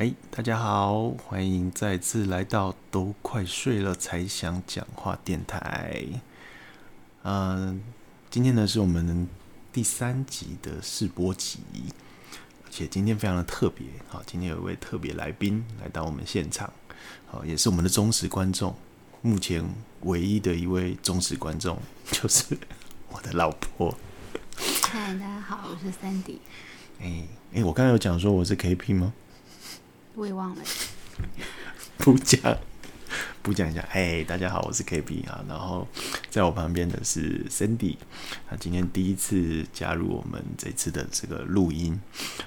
哎，大家好，欢迎再次来到都快睡了才想讲话电台。嗯，今天呢是我们第三集的试播集，而且今天非常的特别。好，今天有一位特别来宾来到我们现场，好，也是我们的忠实观众，目前唯一的一位忠实观众 就是我的老婆。嗨，大家好，我是 Sandy。哎哎，我刚才有讲说我是 KP 吗？我也忘了，不讲，不讲一下。嘿，大家好，我是 KB 啊。然后在我旁边的是 Cindy，他今天第一次加入我们这次的这个录音。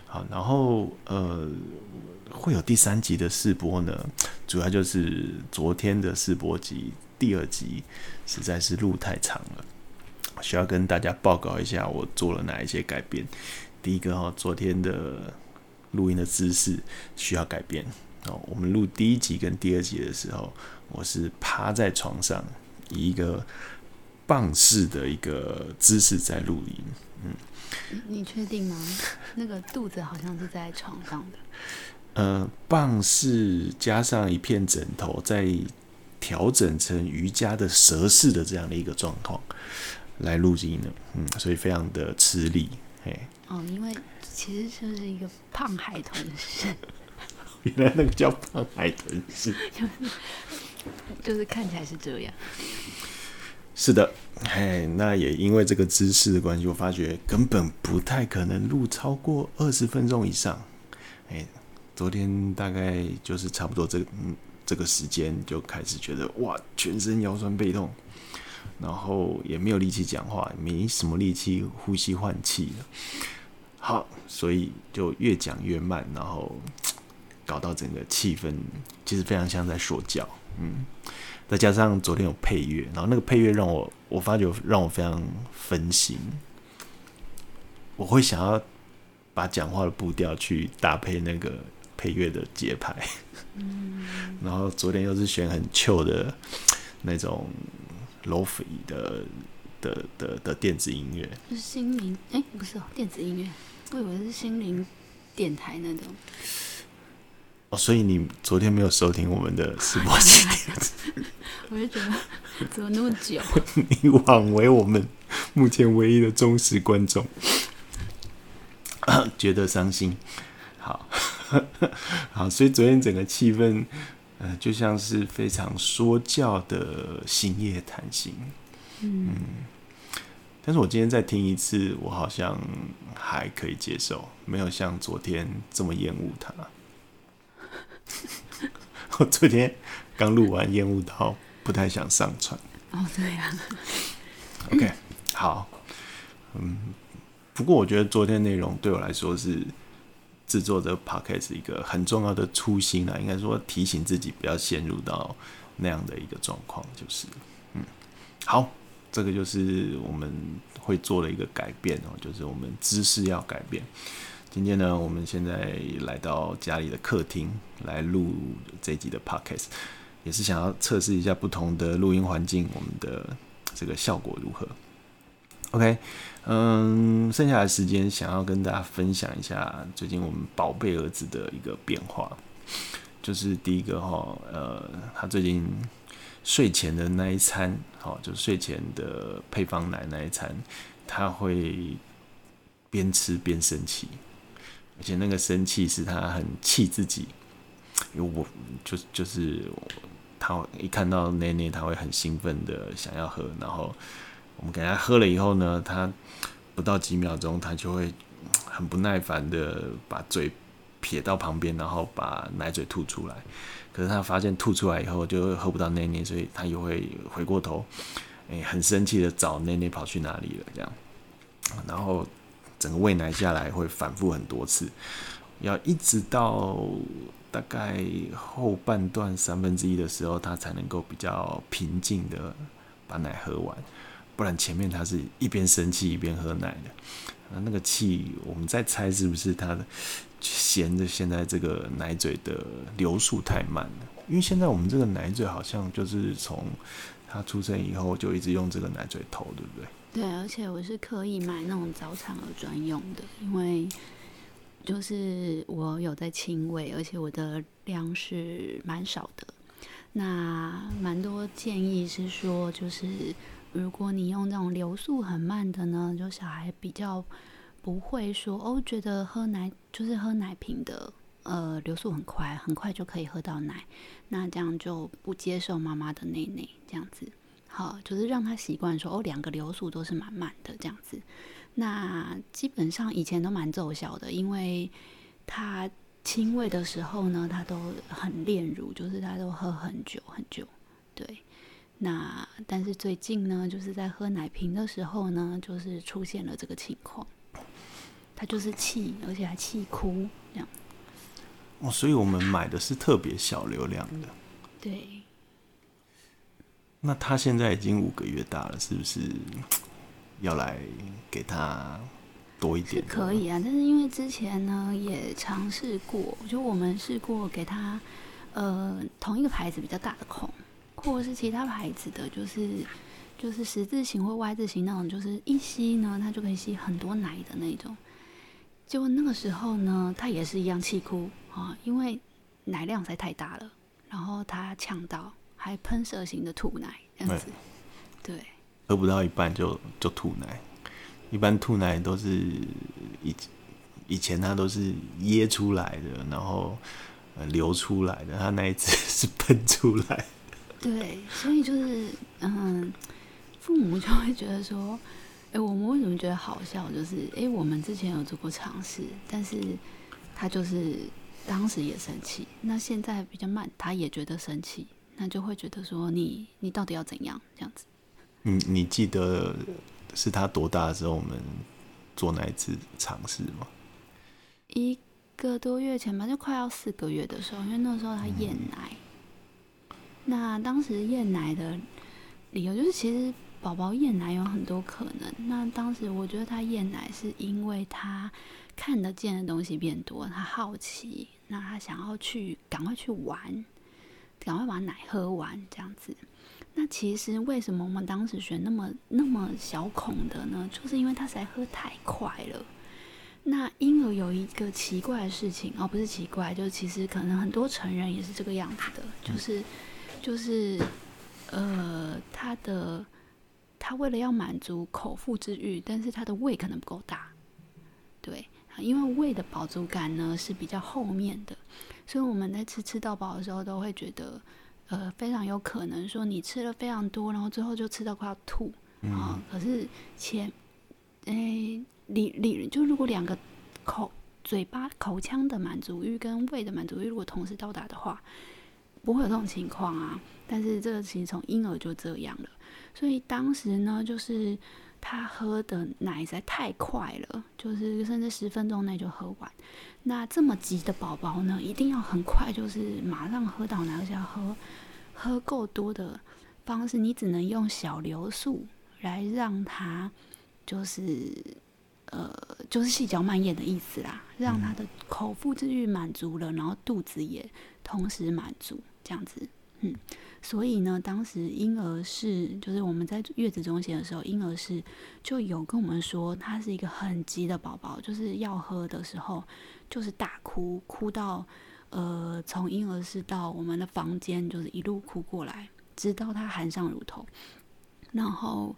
好，然后呃，会有第三集的试播呢，主要就是昨天的试播集第二集实在是录太长了，需要跟大家报告一下我做了哪一些改变。第一个哈，昨天的。录音的姿势需要改变哦。我们录第一集跟第二集的时候，我是趴在床上，以一个棒式的一个姿势在录音。嗯，你确定吗？那个肚子好像是在床上的。呃，棒式加上一片枕头，再调整成瑜伽的蛇式的这样的一个状况来录音的。嗯，所以非常的吃力。嘿，哦，因为。其实就是一个胖海豚式，原来那个叫胖海豚式，就 是就是看起来是这样。是的，哎，那也因为这个姿势的关系，我发觉根本不太可能录超过二十分钟以上。哎，昨天大概就是差不多这嗯这个时间就开始觉得哇，全身腰酸背痛，然后也没有力气讲话，没什么力气呼吸换气了。好，所以就越讲越慢，然后 搞到整个气氛其实非常像在说教，嗯，再加上昨天有配乐，然后那个配乐让我我发觉让我非常分心，我会想要把讲话的步调去搭配那个配乐的节拍，嗯，然后昨天又是选很 chill 的那种 lo-fi 的的的的电子音乐，是心灵哎，不是哦，电子音乐。我以为是心灵电台那种哦，所以你昨天没有收听我们的直播集？我就觉得怎么那么久？你枉为我们目前唯一的忠实观众，觉得伤心。好，好，所以昨天整个气氛，呃，就像是非常说教的星夜谈心。嗯。嗯但是我今天再听一次，我好像还可以接受，没有像昨天这么厌恶他。我昨天刚录完，厌恶到不太想上传。哦，对呀。OK，好。嗯，不过我觉得昨天内容对我来说是制作这 Podcast 一个很重要的初心啊，应该说提醒自己不要陷入到那样的一个状况，就是，嗯，好。这个就是我们会做的一个改变哦，就是我们姿势要改变。今天呢，我们现在来到家里的客厅来录这集的 podcast，也是想要测试一下不同的录音环境，我们的这个效果如何？OK，嗯，剩下的时间想要跟大家分享一下最近我们宝贝儿子的一个变化，就是第一个哈，呃，他最近。睡前的那一餐，好，就睡前的配方奶那一餐，他会边吃边生气，而且那个生气是他很气自己，因为我就就是他一看到奶奶，他会很兴奋的想要喝，然后我们给他喝了以后呢，他不到几秒钟，他就会很不耐烦的把嘴撇到旁边，然后把奶嘴吐出来。可是他发现吐出来以后就喝不到奶奶，所以他又会回过头，哎、欸，很生气的找奶奶跑去哪里了这样，然后整个喂奶下来会反复很多次，要一直到大概后半段三分之一的时候，他才能够比较平静的把奶喝完，不然前面他是一边生气一边喝奶的，那个气我们在猜是不是他的。嫌着现在这个奶嘴的流速太慢了，因为现在我们这个奶嘴好像就是从他出生以后就一直用这个奶嘴头，对不对？对，而且我是刻意买那种早产儿专用的，因为就是我有在亲喂，而且我的量是蛮少的。那蛮多建议是说，就是如果你用这种流速很慢的呢，就小孩比较不会说哦，觉得喝奶就是喝奶瓶的，呃，流速很快，很快就可以喝到奶，那这样就不接受妈妈的奶奶这样子。好，就是让他习惯说哦，两个流速都是蛮慢的这样子。那基本上以前都蛮奏效的，因为他亲喂的时候呢，他都很炼乳，就是他都喝很久很久。对，那但是最近呢，就是在喝奶瓶的时候呢，就是出现了这个情况，他就是气，而且还气哭这样。哦，所以我们买的是特别小流量的。对。那他现在已经五个月大了，是不是要来给他多一点？可以啊，但是因为之前呢也尝试过，就我们试过给他呃同一个牌子比较大的孔，或者是其他牌子的，就是就是十字形或 Y 字形那种，就是一吸呢他就可以吸很多奶的那种。就那个时候呢，他也是一样气哭啊，因为奶量实在太大了，然后他呛到。还喷射型的吐奶这样子，对，喝不到一半就就吐奶，一般吐奶都是以以前他都是噎出来的，然后流出来的，他那一次是喷出来。对，所以就是嗯，父母就会觉得说，哎，我们为什么觉得好笑？就是哎，我们之前有做过尝试，但是他就是当时也生气，那现在比较慢，他也觉得生气。那就会觉得说你你到底要怎样这样子？你你记得是他多大的时候我们做那一次尝试吗？一个多月前吧，就快要四个月的时候，因为那时候他厌奶。嗯、那当时厌奶的理由就是，其实宝宝厌奶有很多可能。那当时我觉得他厌奶是因为他看得见的东西变多，他好奇，那他想要去赶快去玩。赶快把奶喝完，这样子。那其实为什么我们当时选那么那么小孔的呢？就是因为他实在喝太快了。那婴儿有一个奇怪的事情哦，不是奇怪，就是其实可能很多成人也是这个样子的，就是就是呃，他的他为了要满足口腹之欲，但是他的胃可能不够大，对，因为胃的饱足感呢是比较后面的。所以我们在吃吃到饱的时候，都会觉得，呃，非常有可能说你吃了非常多，然后最后就吃到快要吐啊。可是前，哎，理理就如果两个口嘴巴口腔的满足欲跟胃的满足欲如果同时到达的话，不会有这种情况啊。但是这个其实从婴儿就这样了，所以当时呢，就是。他喝的奶实在太快了，就是甚至十分钟内就喝完。那这么急的宝宝呢，一定要很快，就是马上喝到奶，而且要喝喝够多的方式，你只能用小流速来让他，就是呃，就是细嚼慢咽的意思啦，让他的口腹之欲满足了，然后肚子也同时满足，这样子。嗯，所以呢，当时婴儿是就是我们在月子中心的时候，婴儿是就有跟我们说，他是一个很急的宝宝，就是要喝的时候就是大哭，哭到呃从婴儿室到我们的房间，就是一路哭过来，直到他含上乳头，然后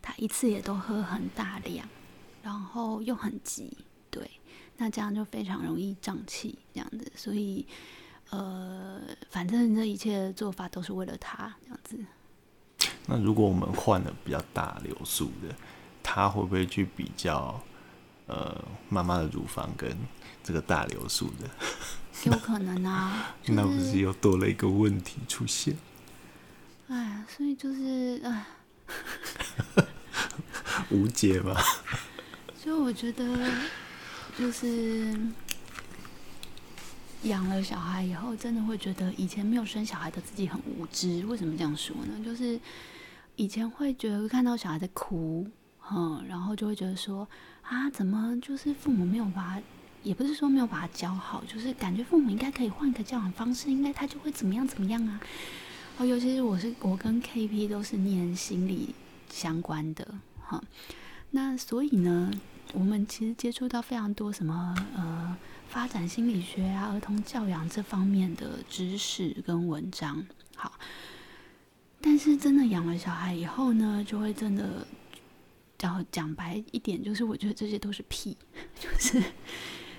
他一次也都喝很大量，然后又很急，对，那这样就非常容易胀气这样子，所以。呃，反正这一切的做法都是为了他这样子。那如果我们换了比较大流速的，他会不会去比较呃妈妈的乳房跟这个大流速的？有可能啊，就是、那不是又多了一个问题出现？哎呀，所以就是哎，无解吧？所以我觉得就是。养了小孩以后，真的会觉得以前没有生小孩的自己很无知。为什么这样说呢？就是以前会觉得看到小孩在哭，嗯，然后就会觉得说啊，怎么就是父母没有把，也不是说没有把他教好，就是感觉父母应该可以换个教养方式，应该他就会怎么样怎么样啊。哦，尤其是我是我跟 KP 都是念心理相关的，哈，那所以呢，我们其实接触到非常多什么呃发展心理学啊、儿童教养这方面的知识跟文章。好，但是真的养了小孩以后呢，就会真的讲讲白一点，就是我觉得这些都是屁，就是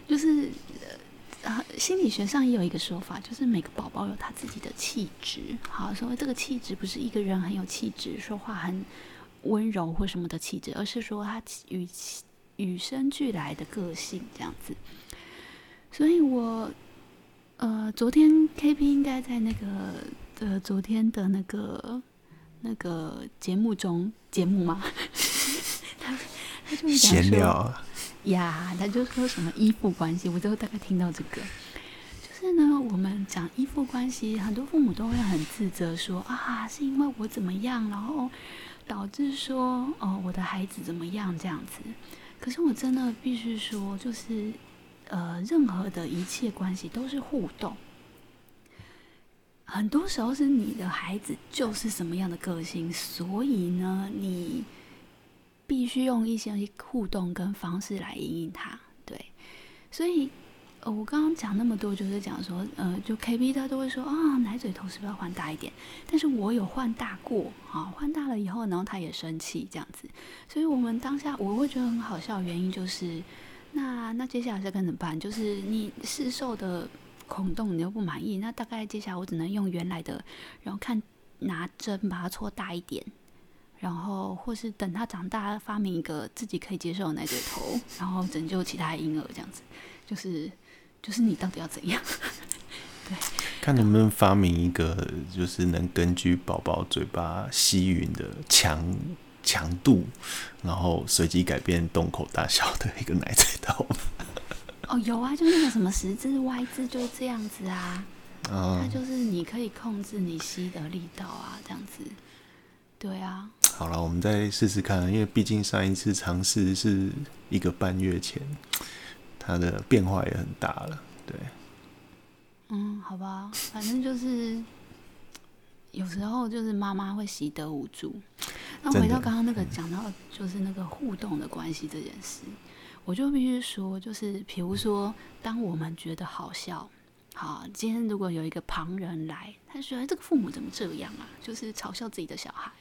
就是。呃，心理学上也有一个说法，就是每个宝宝有他自己的气质。好，所谓这个气质不是一个人很有气质，说话很温柔或什么的气质，而是说他与与生俱来的个性这样子。所以我呃，昨天 KB 应该在那个呃昨天的那个那个节目中节目吗？他他就闲聊。呀，他就说什么依附关系，我就大概听到这个，就是呢，我们讲依附关系，很多父母都会很自责说，说啊，是因为我怎么样，然后导致说哦，我的孩子怎么样这样子。可是我真的必须说，就是呃，任何的一切关系都是互动，很多时候是你的孩子就是什么样的个性，所以呢，你。必须用一些互动跟方式来引引他，对，所以，呃，我刚刚讲那么多，就是讲说，呃，就 KB 他都会说啊、奶嘴头是不是要换大一点？但是我有换大过，啊，换大了以后，然后他也生气这样子，所以我们当下我会觉得很好笑，原因就是，那那接下来是该怎么办？就是你试售的孔洞你又不满意，那大概接下来我只能用原来的，然后看拿针把它戳大一点。然后，或是等它长大，发明一个自己可以接受的奶嘴头，然后拯救其他婴儿，这样子，就是，就是你到底要怎样？对，看能不能发明一个，就是能根据宝宝嘴巴吸吮的强强度，然后随机改变洞口大小的一个奶嘴刀。哦，有啊，就那个什么十字、Y 字，就是这样子啊。嗯，它就是你可以控制你吸的力道啊，这样子。对啊。好了，我们再试试看，因为毕竟上一次尝试是一个半月前，它的变化也很大了。对，嗯，好吧，反正就是有时候就是妈妈会习得无助。那回到刚刚那个讲到，就是那个互动的关系这件事，我就必须说，就是比如说，当我们觉得好笑。好，今天如果有一个旁人来，他说：“哎，这个父母怎么这样啊？”就是嘲笑自己的小孩，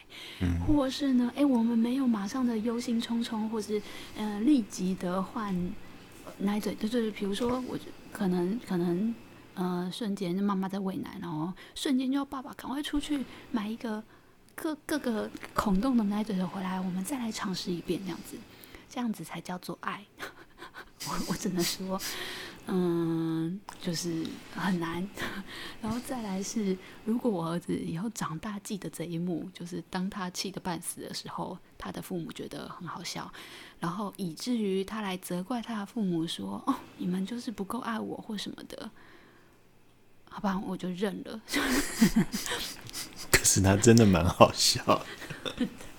嗯，或是呢，哎，我们没有马上的忧心忡忡，或是呃立即的换奶嘴，就是比如说我可能可能呃瞬间就妈妈在喂奶，然后瞬间就爸爸赶快出去买一个各各个孔洞的奶嘴回来，我们再来尝试一遍，这样子，这样子才叫做爱。我我只能说。嗯，就是很难。然后再来是，如果我儿子以后长大记得这一幕，就是当他气得半死的时候，他的父母觉得很好笑，然后以至于他来责怪他的父母说：“哦，你们就是不够爱我或什么的。”好吧，我就认了。可是他真的蛮好笑。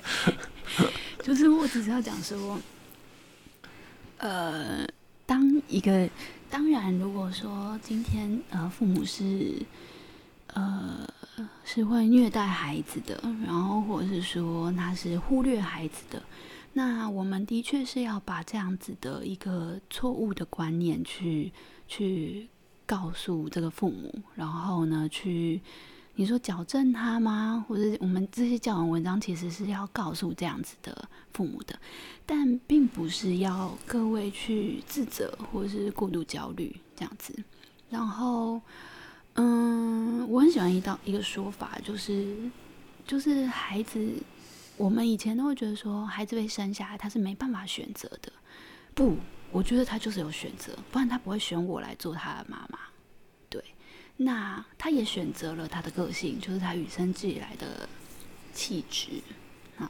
就是我只是要讲说，呃，当一个。当然，如果说今天呃父母是呃是会虐待孩子的，然后或者是说他是忽略孩子的，那我们的确是要把这样子的一个错误的观念去去告诉这个父母，然后呢去。你说矫正他吗？或者我们这些教养文章其实是要告诉这样子的父母的，但并不是要各位去自责或者是过度焦虑这样子。然后，嗯，我很喜欢一道一个说法，就是就是孩子，我们以前都会觉得说，孩子被生下来他是没办法选择的。不，我觉得他就是有选择，不然他不会选我来做他的妈妈。对那他也选择了他的个性，就是他与生俱来的气质啊。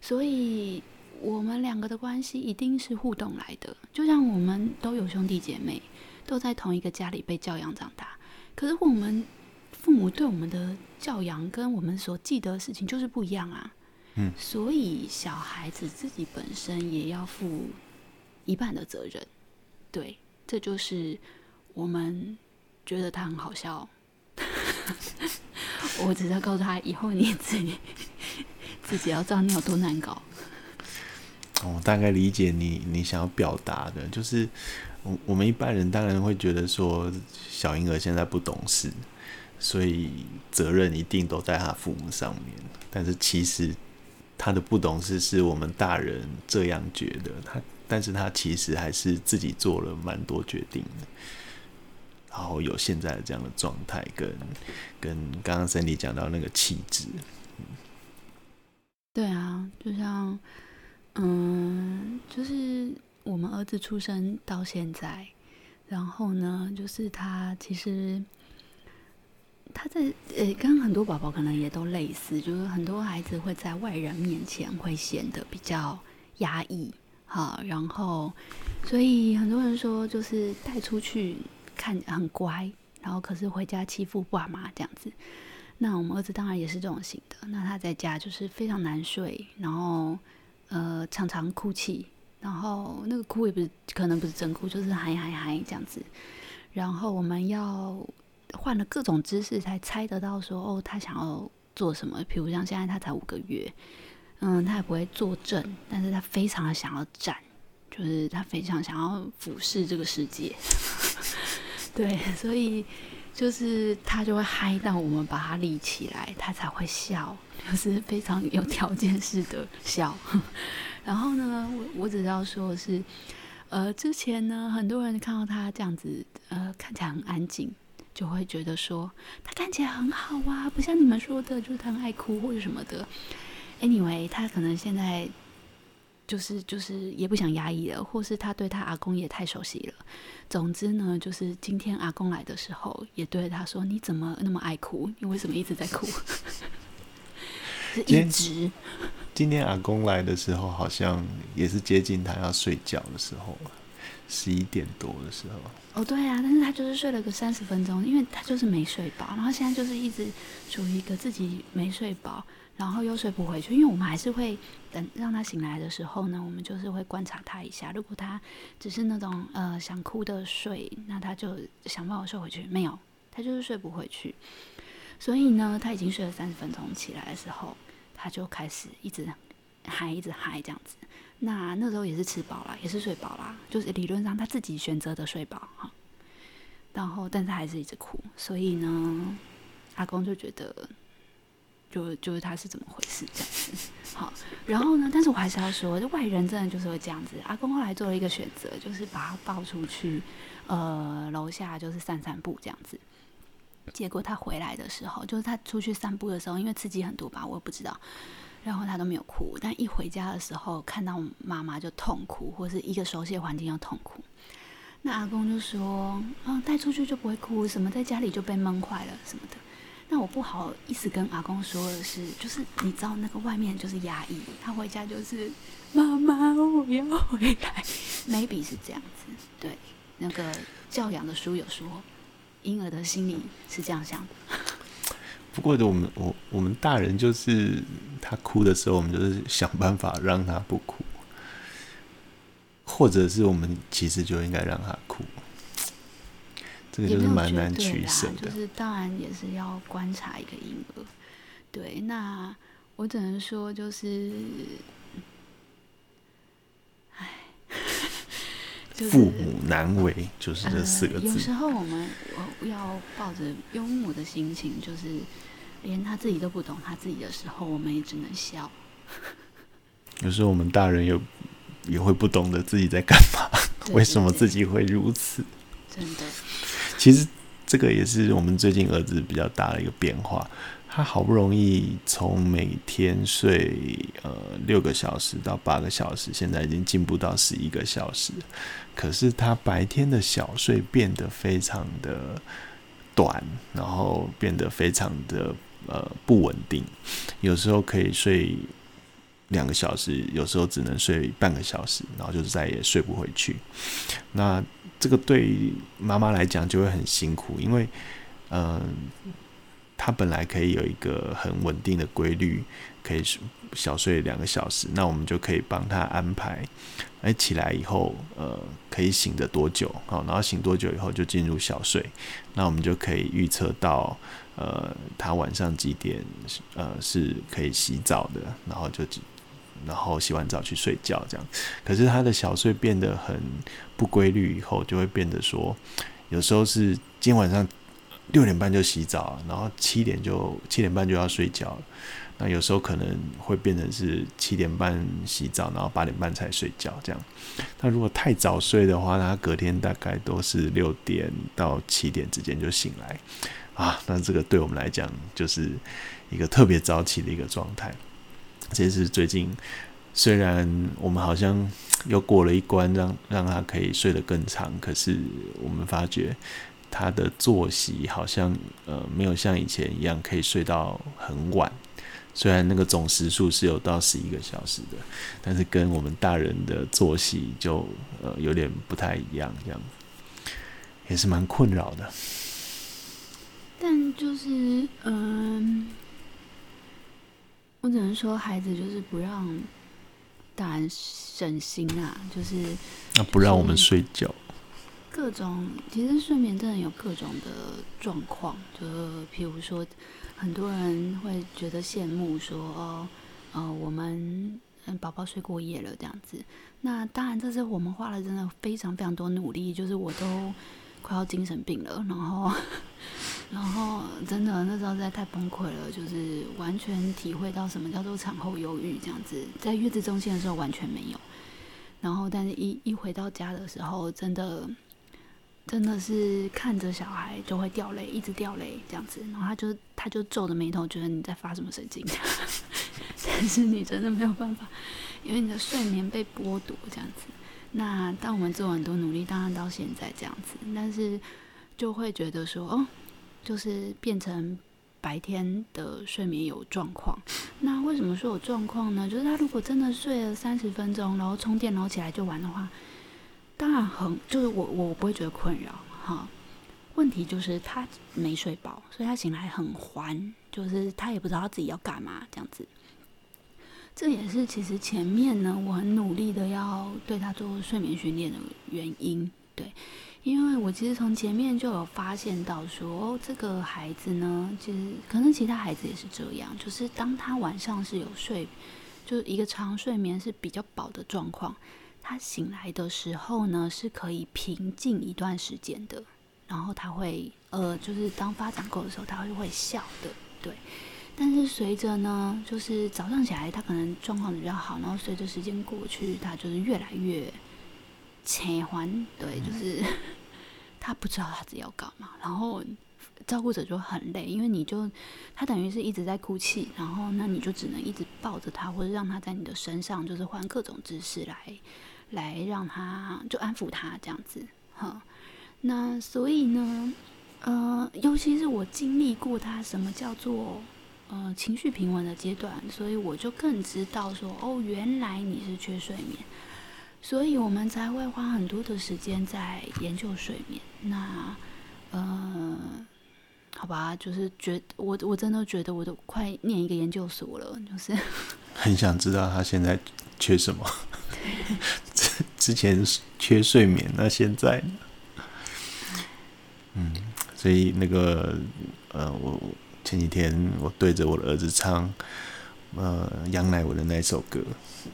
所以，我们两个的关系一定是互动来的。就像我们都有兄弟姐妹，都在同一个家里被教养长大。可是，我们父母对我们的教养跟我们所记得的事情就是不一样啊。嗯。所以，小孩子自己本身也要负一半的责任。对，这就是我们。觉得他很好笑，我只是要告诉他，以后你自己 自己要知道你有多难搞。我大概理解你你想要表达的，就是我我们一般人当然会觉得说小婴儿现在不懂事，所以责任一定都在他父母上面。但是其实他的不懂事是我们大人这样觉得，他但是他其实还是自己做了蛮多决定的，然后有现在的这样的状态，跟跟刚刚 Sandy 讲到那个气质。对啊，就像，嗯，就是我们儿子出生到现在，然后呢，就是他其实他在呃，跟很多宝宝可能也都类似，就是很多孩子会在外人面前会显得比较压抑，好，然后所以很多人说就是带出去看很乖，然后可是回家欺负爸妈这样子。那我们儿子当然也是这种型的。那他在家就是非常难睡，然后呃常常哭泣，然后那个哭也不是可能不是真哭，就是嗨嗨嗨这样子。然后我们要换了各种姿势才猜得到说哦，他想要做什么。比如像现在他才五个月，嗯，他也不会坐正，但是他非常的想要站，就是他非常想要俯视这个世界。对，所以。就是他就会嗨到我们把他立起来，他才会笑，就是非常有条件式的笑。然后呢，我我只要说是，呃，之前呢，很多人看到他这样子，呃，看起来很安静，就会觉得说他看起来很好啊，不像你们说的，就是他很爱哭或者什么的。Anyway，他可能现在。就是就是也不想压抑了，或是他对他阿公也太熟悉了。总之呢，就是今天阿公来的时候，也对他说：“你怎么那么爱哭？你为什么一直在哭？” 一直。今天阿公来的时候，好像也是接近他要睡觉的时候，十一点多的时候。哦，对啊，但是他就是睡了个三十分钟，因为他就是没睡饱，然后现在就是一直处于一个自己没睡饱。然后又睡不回去，因为我们还是会等让他醒来的时候呢，我们就是会观察他一下。如果他只是那种呃想哭的睡，那他就想办法睡回去。没有，他就是睡不回去。所以呢，他已经睡了三十分钟，起来的时候他就开始一直嗨，一直嗨这样子。那那时候也是吃饱了，也是睡饱了，就是理论上他自己选择的睡饱哈。然后，但是还是一直哭，所以呢，阿公就觉得。就就是他是怎么回事这样子，好，然后呢，但是我还是要说，就外人真的就是会这样子。阿公后来做了一个选择，就是把他抱出去，呃，楼下就是散散步这样子。结果他回来的时候，就是他出去散步的时候，因为刺激很多吧，我也不知道。然后他都没有哭，但一回家的时候，看到妈妈就痛哭，或是一个熟悉的环境要痛哭。那阿公就说：“啊，带出去就不会哭，什么在家里就被闷坏了什么的。”那我不好意思跟阿公说的是，就是你知道那个外面就是压抑，他回家就是妈妈我要回来，maybe 是这样子，对，那个教养的书有说，婴儿的心里是这样想的。不过我们我我们大人就是他哭的时候，我们就是想办法让他不哭，或者是我们其实就应该让他哭。这个就是蛮难取舍的，就是当然也是要观察一个婴儿。对，那我只能说就是，唉，父母难为，就是这四个字。呃，有时候我们我要抱着幽默的心情，就是连他自己都不懂他自己的时候，我们也只能笑。有时候我们大人也也会不懂得自己在干嘛，对对对，为什么自己会如此？真的。其实这个也是我们最近儿子比较大的一个变化。他好不容易从每天睡呃六个小时到八个小时，现在已经进步到十一个小时。可是他白天的小睡变得非常的短，然后变得非常的呃不稳定。有时候可以睡两个小时，有时候只能睡半个小时，然后就再也睡不回去。那这个对妈妈来讲就会很辛苦，因为，嗯、她本来可以有一个很稳定的规律，可以小睡两个小时，那我们就可以帮她安排，哎，起来以后，呃，可以醒得多久？好，然后醒多久以后就进入小睡，那我们就可以预测到，呃，她晚上几点，呃，是可以洗澡的，然后就然后洗完澡去睡觉这样。可是他的小睡变得很不规律，以后就会变得说，有时候是今天晚上六点半就洗澡，然后七点就七点半就要睡觉了。那有时候可能会变成是七点半洗澡，然后八点半才睡觉这样。那如果太早睡的话，他隔天大概都是六点到七点之间就醒来啊。那这个对我们来讲就是一个特别早起的一个状态。这是最近虽然我们好像又过了一关让，让让他可以睡得更长，可是我们发觉他的作息好像呃没有像以前一样可以睡到很晚。虽然那个总时数是有到十一个小时的，但是跟我们大人的作息就呃有点不太一样，这样也是蛮困扰的。但就是嗯，我只能说孩子就是不让大人省心啊，就是那不让我们睡觉。各种其实睡眠真的有各种的状况，就譬如说。很多人会觉得羡慕，说哦，呃，我们宝宝睡过夜了这样子。那当然，这是我们花了真的非常非常多努力，就是我都快要精神病了，然后，然后真的那时候实在太崩溃了，就是完全体会到什么叫做产后忧郁这样子。在月子中心的时候完全没有，然后但是一一回到家的时候，真的。真的是看着小孩就会掉泪，一直掉泪这样子，然后他就他就皱着眉头，觉得你在发什么神经？但是你真的没有办法，因为你的睡眠被剥夺这样子。那当我们做很多努力，当然到现在这样子，但是就会觉得说，哦，就是变成白天的睡眠有状况。那为什么说有状况呢？就是他如果真的睡了三十分钟，然后充电，然后起来就玩的话。当然很，就是我我不会觉得困扰哈。问题就是他没睡饱，所以他醒来很欢，就是他也不知道自己要干嘛这样子。这也是其实前面呢，我很努力的要对他做睡眠训练的原因。对，因为我其实从前面就有发现到说，哦，这个孩子呢，其实可能其他孩子也是这样，就是当他晚上是有睡，就是一个长睡眠是比较饱的状况。他醒来的时候呢，是可以平静一段时间的，然后他会呃，就是当发展够的时候，他会会笑的，对。但是随着呢，就是早上起来他可能状况比较好，然后随着时间过去，他就是越来越切欢，对，就是 他不知道他自己要干嘛，然后照顾者就很累，因为你就他等于是一直在哭泣，然后那你就只能一直抱着他，或者让他在你的身上，就是换各种姿势来。来让他就安抚他这样子，哈，那所以呢，呃，尤其是我经历过他什么叫做呃情绪平稳的阶段，所以我就更知道说，哦，原来你是缺睡眠，所以我们才会花很多的时间在研究睡眠。那，呃，好吧，就是觉我我真的觉得我都快念一个研究所了，就是 很想知道他现在缺什么。之之前缺睡眠，那现在呢？嗯，所以那个呃，我前几天我对着我的儿子唱呃杨乃文的那首歌，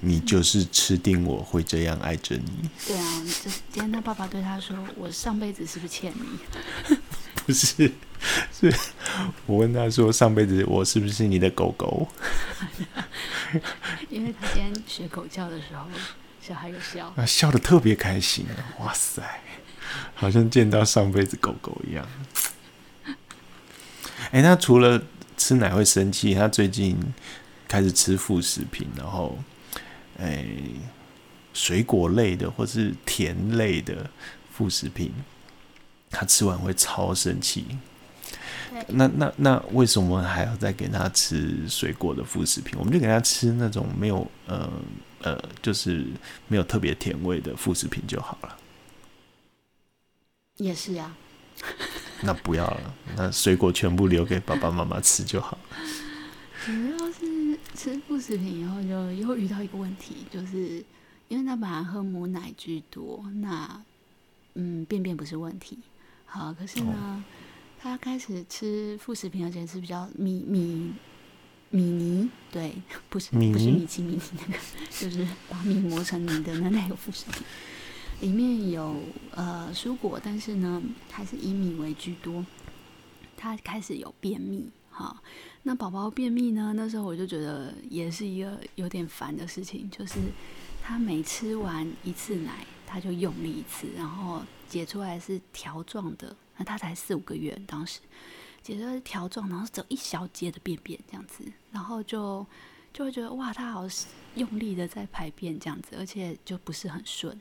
你就是吃定我会这样爱着你。对啊，就今天他爸爸对他说：“我上辈子是不是欠你？” 不是，是我问他说：“上辈子我是不是你的狗狗？” 因为他今天学狗叫的时候，小孩有笑，啊，笑的特别开心啊！哇塞，好像见到上辈子狗狗一样。哎、欸，他除了吃奶会生气，他最近开始吃副食品，然后，哎、欸，水果类的或是甜类的副食品，他吃完会超生气。那那那为什么还要再给他吃水果的副食品？我们就给他吃那种没有呃呃，就是没有特别甜味的副食品就好了。也是呀。那不要了，那水果全部留给爸爸妈妈吃就好。主要是吃副食品以后，就又遇到一个问题，就是因为他本来喝母奶居多，那嗯，便便不是问题。好，可是呢。哦他开始吃副食品，而且是比较米米米泥，对，不是不是米奇米妮那个，就是把米磨成泥的那那个副食品，里面有呃蔬果，但是呢还是以米为居多。他开始有便秘，哈，那宝宝便秘呢？那时候我就觉得也是一个有点烦的事情，就是他每吃完一次奶，他就用力一次，然后解出来是条状的，那他才四五个月，当时。解说是条状，然后走一小节的便便这样子，然后就就会觉得哇，他好用力的在排便这样子，而且就不是很顺。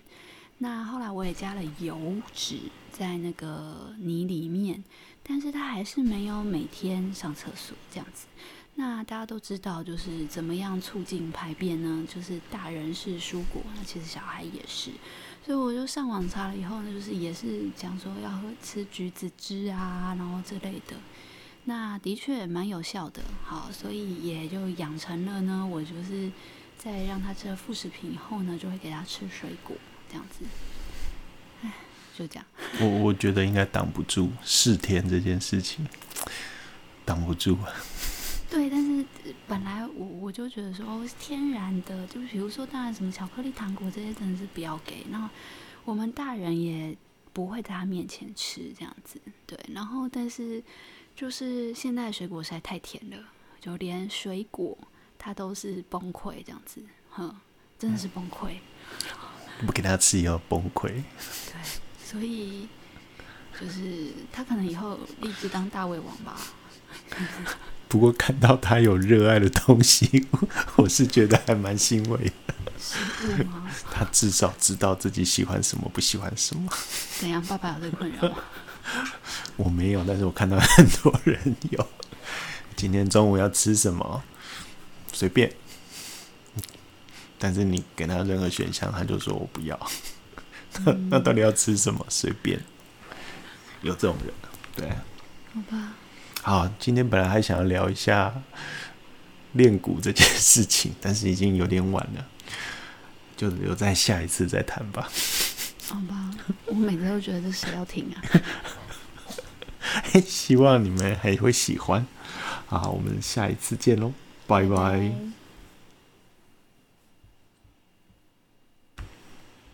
那后来我也加了油脂在那个泥里面，但是他还是没有每天上厕所这样子。那大家都知道，就是怎么样促进排便呢？就是大人是蔬果，那其实小孩也是。所以我就上网查了以后呢，就是也是讲说要喝吃橘子汁啊，然后之类的。那的确蛮有效的，好，所以也就养成了呢。我就是在让他吃了副食品以后呢，就会给他吃水果，这样子。哎，就这样。我我觉得应该挡不住试甜这件事情，挡不住啊。对，但是本来我我就觉得说，哦，天然的，就比如说，当然什么巧克力、糖果这些真的是不要给。那我们大人也不会在他面前吃这样子，对。然后但是就是现在水果实在太甜了，就连水果它都是崩溃这样子，哼，真的是崩溃。不给他吃也要崩溃。对，所以就是他可能以后立志当大胃王吧。不过看到他有热爱的东西，我是觉得还蛮欣慰的。是？他至少知道自己喜欢什么，不喜欢什么。怎样？爸爸有这个困扰吗？我没有，但是我看到很多人有。今天中午要吃什么？随便。但是你给他任何选项，他就说我不要。那、那到底要吃什么？随便。有这种人，对。好吧。好，今天本来还想要聊一下练鼓这件事情，但是已经有点晚了，就留在下一次再谈吧。好吧，我每次都觉得这谁要听啊？希望你们还会喜欢。好，我们下一次见喽，拜拜。